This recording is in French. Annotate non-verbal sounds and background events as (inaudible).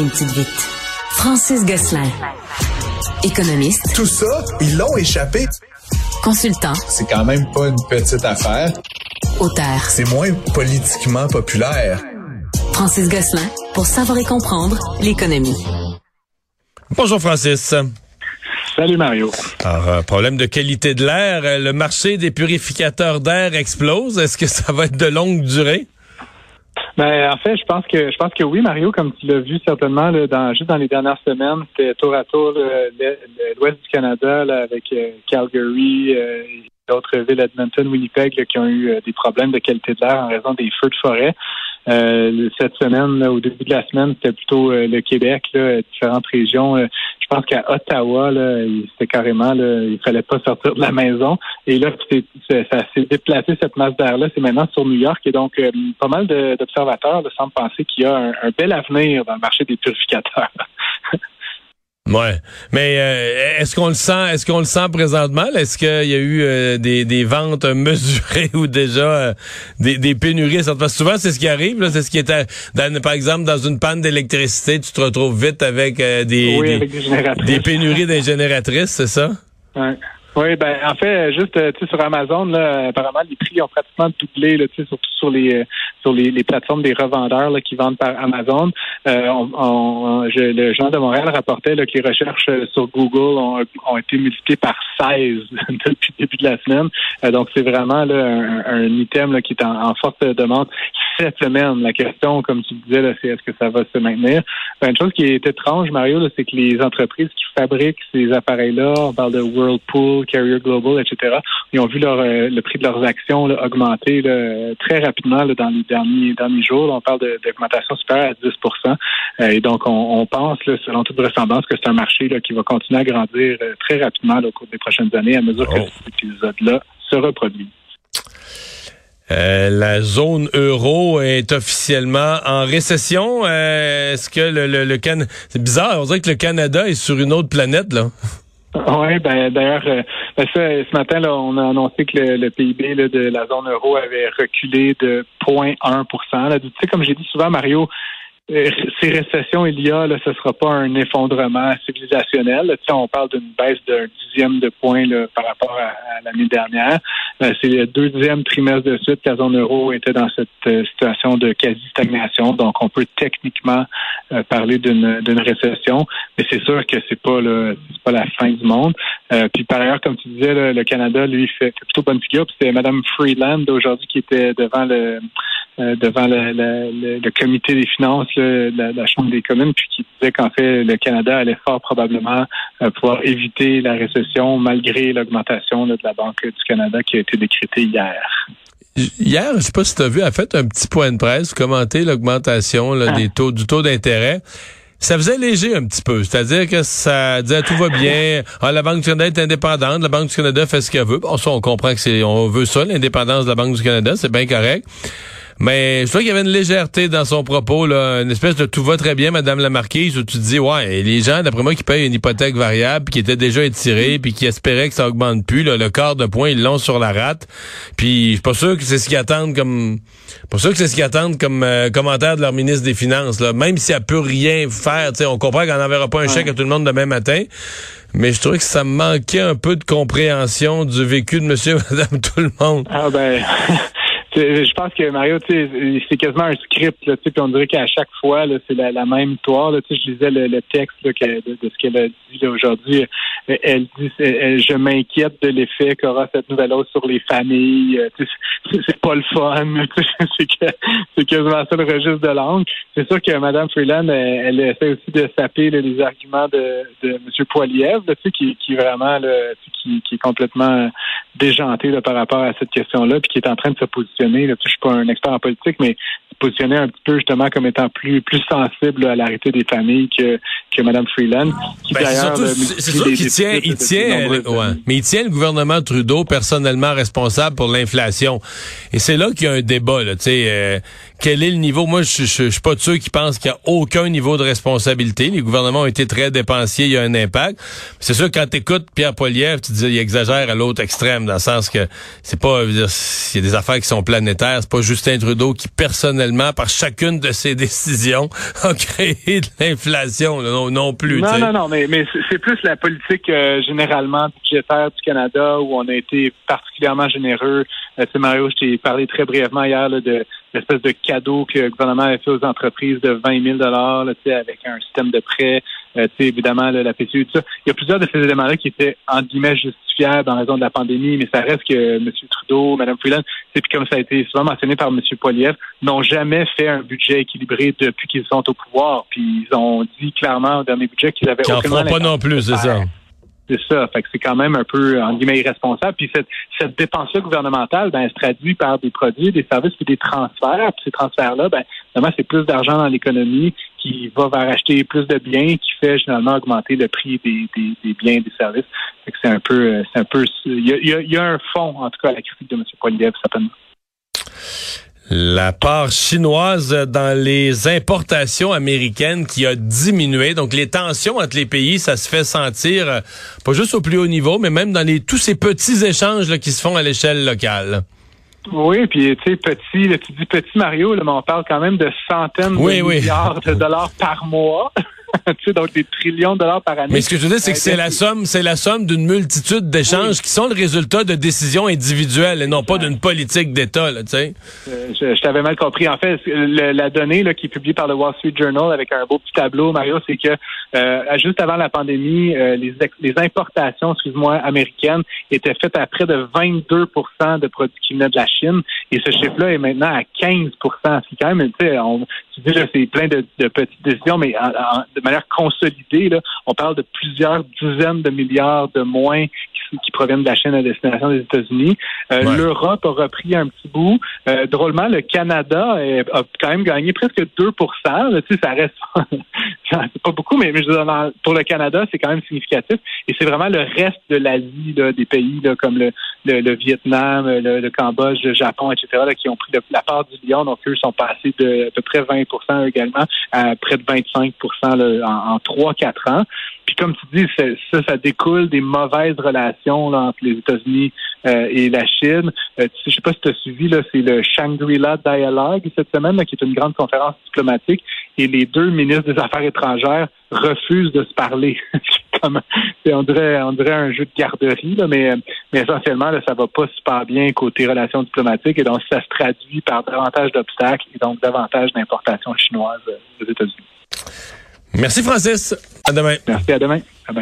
une petite vite. Francis Gosselin. Économiste. Tout ça, ils l'ont échappé. Consultant. C'est quand même pas une petite affaire. Auteur. C'est moins politiquement populaire. Francis Gosselin, pour savoir et comprendre l'économie. Bonjour Francis. Salut Mario. Alors, euh, problème de qualité de l'air. Euh, Le marché des purificateurs d'air explose. Est-ce que ça va être de longue durée? Ben, en fait, je pense que je pense que oui, Mario, comme tu l'as vu certainement là, dans, juste dans les dernières semaines, c'était tour à tour l'ouest du Canada là, avec euh, Calgary euh, et d'autres villes, Edmonton, Winnipeg, là, qui ont eu euh, des problèmes de qualité de l'air en raison des feux de forêt. Euh, cette semaine, au début de la semaine, c'était plutôt le Québec, différentes régions. Pense qu'à Ottawa, là, c'était carrément, là, il fallait pas sortir de la maison. Et là, ça s'est déplacé cette masse d'air-là. C'est maintenant sur New York. Et donc, euh, pas mal d'observateurs semblent penser qu'il y a un bel avenir dans le marché des purificateurs. Ouais. Mais euh, est-ce qu'on le sent? Est-ce qu'on le sent présentement? Est-ce qu'il y a eu euh, des, des ventes (laughs) mesurées ou déjà euh, des, des pénuries? Ça, Parce que souvent, c'est ce qui arrive. C'est ce qui était, dans, par exemple, dans une panne d'électricité, tu te retrouves vite avec euh, des, oui, des, avec des pénuries des génératrices, c'est ça? Ouais. Oui, ben en fait, juste euh, sur Amazon, là, apparemment les prix ont pratiquement doublé, là, surtout sur les euh, sur les, les plateformes des revendeurs là, qui vendent par Amazon. Euh, on, on- je- le Journal de Montréal rapportait là, que les recherches euh, sur Google ont, ont été multipliées par 16 (laughs) depuis le début de la semaine. Euh, donc c'est vraiment là, un, un item là, qui est en, en forte demande cette semaine. La question, comme tu disais, c'est est-ce que ça va se maintenir? Ben, une chose qui est étrange, Mario, c'est que les entreprises qui fabriquent ces appareils-là, on parle de Whirlpool, Carrier Global, etc., ils ont vu leur, euh, le prix de leurs actions là, augmenter là, très rapidement là, dans les derniers, derniers jours. Là, on parle d'augmentation supérieure à 10% Euh, Et donc, on, on pense, là, selon toute vraisemblance, que c'est un marché là, qui va continuer à grandir euh, très rapidement là, au cours des prochaines années à mesure Oh. que cet épisode-là se reproduit. Euh, la zone euro est officiellement en récession. Euh, Est-ce que le, le, le Can... C'est bizarre, on dirait que le Canada est sur une autre planète, là. Oui, ben d'ailleurs, euh, ben, ça, ce matin, là, on a annoncé que le, le PIB là, de la zone euro avait reculé de 0,1 là. Tu sais, comme j'ai dit souvent, Mario, ces récessions, il y a, là, ce sera pas un effondrement civilisationnel. Tu on parle d'une baisse d'un dixième de point là, par rapport à, l'année dernière. Euh, c'est le deuxième trimestre de suite que la zone euro était dans cette euh, situation de quasi-stagnation. Donc, on peut techniquement euh, parler d'une récession, mais c'est sûr que c'est pas pas la fin du monde. Euh, puis par ailleurs, comme tu disais, le Canada, lui, fait, plutôt bonne figure. C'est Mme Freeland aujourd'hui qui était devant le euh, devant le, le- le- comité des finances là, de la, la Chambre des communes, puis qui disait qu'en fait, le Canada allait fort probablement euh, pouvoir éviter la récession malgré l'augmentation là, de la Banque du Canada qui a été décrétée hier. Hier, je sais pas si tu as vu, a fait un petit point de presse, commenter l'augmentation là, Ah. des taux, du taux d'intérêt. Ça faisait léger un petit peu. C'est-à-dire que ça disait tout va bien. (laughs) Ah, la Banque du Canada est indépendante. La Banque du Canada fait ce qu'elle veut. Bon, ça, on comprend que c'est, on veut ça, l'indépendance de la Banque du Canada. C'est bien correct. Mais je trouve qu'il y avait une légèreté dans son propos, là, une espèce de tout va très bien, Madame la Marquise, où tu te dis, ouais, les gens, d'après moi, qui payent une hypothèque variable, puis qui étaient déjà étirés, puis qui espéraient que ça augmente plus, là, le quart de point, ils l'ont sur la rate. Puis je suis pas sûr que c'est ce qu'ils attendent comme, pas sûr que c'est ce qu'ils attendent comme euh, commentaire de leur ministre des Finances, là. Même si elle peut rien faire, tu sais, on comprend qu'on n'enverra pas un chèque à tout le monde demain matin. Mais je trouvais que ça manquait un peu de compréhension du vécu de monsieur, (laughs) madame, tout le monde. Ah ben, (laughs) je pense que Mario, c'est quasiment un script, là, on dirait qu'à chaque fois, c'est la, même histoire. Là, je lisais le, texte là, de, ce qu'elle a dit aujourd'hui. Elle dit, je m'inquiète de l'effet qu'aura cette nouvelle hausse sur les familles. Euh, C'est pas le fun. (laughs) C'est quasiment ça le registre de langue. C'est sûr que Mme Freeland, elle, essaie aussi de saper là, les arguments de, de M. Poiliev, qui, qui vraiment qui, qui est complètement déjanté là, par rapport à cette question-là, puis qui est en train de se positionner. Là, tu sais, je suis pas un expert en politique, mais se positionner un petit peu justement comme étant plus plus sensible là, à l'arrêté des familles que que Mme Freeland. Qui Ben, c'est d'ailleurs, là, multiplie sûr qu'il tient, il ouais. mais il tient le gouvernement Trudeau personnellement responsable pour l'inflation. Et c'est là qu'il y a un débat, là, tu sais, euh, quel est le niveau? Moi, je, je, suis pas de ceux qui pensent qu'il n'y a aucun niveau de responsabilité. Les gouvernements ont été très dépensiers, il y a un impact. C'est sûr, quand tu écoutes Pierre Poilievre, tu dis il exagère à l'autre extrême, dans le sens que c'est pas, il y a des affaires qui sont planétaires. C'est pas Justin Trudeau qui, personnellement, par chacune de ses (laughs) décisions, a créé de l'inflation, non, non plus. Non, non, non, mais, mais c'est plus la politique euh, généralement budgétaire du Canada où on a été particulièrement généreux. Euh, tu sais, Mario, je t'ai parlé très brièvement hier là, de l'espèce de cadeau que le gouvernement avait fait aux entreprises de 20 000 là, avec un système de prêt, euh, évidemment la PCU, tout ça. Il y a plusieurs de ces éléments-là qui étaient, en guillemets, justifiables en raison de la pandémie, mais ça reste que M. Trudeau, Mme Freeland, puis comme ça a été souvent mentionné par M. Poiliev, n'ont jamais fait un budget équilibré depuis qu'ils sont au pouvoir. Puis ils ont dit clairement au dernier budget qu'ils avaient aucun pas non plus, c'est ça. C'est ça. Fait c'est quand même un peu, en guillemets, irresponsable. Puis cette, dépense-là gouvernementale, ben, se traduit par des produits, des services puis des transferts. Puis ces transferts-là, ben, finalement, c'est plus d'argent dans l'économie qui va vers acheter plus de biens, qui fait généralement augmenter le prix des, biens et des services. Fait c'est un peu, c'est un peu, il y a, y a, un fond, en tout cas, à la critique de M. Poiliev, certainement la part chinoise dans les importations américaines qui a diminué. Donc les tensions entre les pays, ça se fait sentir euh, pas juste au plus haut niveau, mais même dans les tous ces petits échanges là, qui se font à l'échelle locale. Oui, puis tu sais, petit, tu dis petit Mario, là, mais on parle quand même de centaines de milliards de dollars par mois. (laughs) (laughs) donc des trillions de dollars par année. Mais ce que je veux dire, c'est que c'est la somme, c'est la somme d'une multitude d'échanges qui sont le résultat de décisions individuelles et non pas d'une politique d'État, tu sais. Euh, je, t'avais mal compris. En fait, la donnée là, qui est publiée par le Wall Street Journal avec un beau petit tableau, Mario, c'est que euh, juste avant la pandémie, euh, les, les importations, excuse-moi, américaines étaient faites à près de 22% de produits qui venaient de la Chine et ce chiffre-là est maintenant à 15 C'est quand même, tu sais, c'est plein de, petites décisions, mais de manière consolidée, là, on parle de plusieurs dizaines de milliards de moins qui, proviennent de la Chine à destination des États-Unis. Euh, L'Europe a repris un petit bout. Euh, drôlement, le Canada a quand même gagné presque 2 là, tu sais, ça reste (laughs) pas beaucoup, mais, pour le Canada, c'est quand même significatif. Et c'est vraiment le reste de l'Asie, des pays comme le, le, Vietnam, le, Cambodge, le Japon, etc., qui ont pris la part du lion. Donc, eux sont passés de à peu près 20% également à près de 25% en, trois, 3-4 ans. Puis comme tu dis, ça, ça découle des mauvaises relations entre les États-Unis euh, et la Chine. Euh, je sais pas si tu as suivi, là, c'est le Shangri-La Dialogue cette semaine, qui est une grande conférence diplomatique, et les deux ministres des Affaires étrangères refusent de se parler. (laughs) on dirait, on dirait un jeu de garderie, là, mais, mais essentiellement, là, ça va pas super bien côté relations diplomatiques, et donc ça se traduit par davantage d'obstacles et donc davantage d'importations chinoises aux États-Unis. Merci Francis. À demain. Merci, à demain. À demain.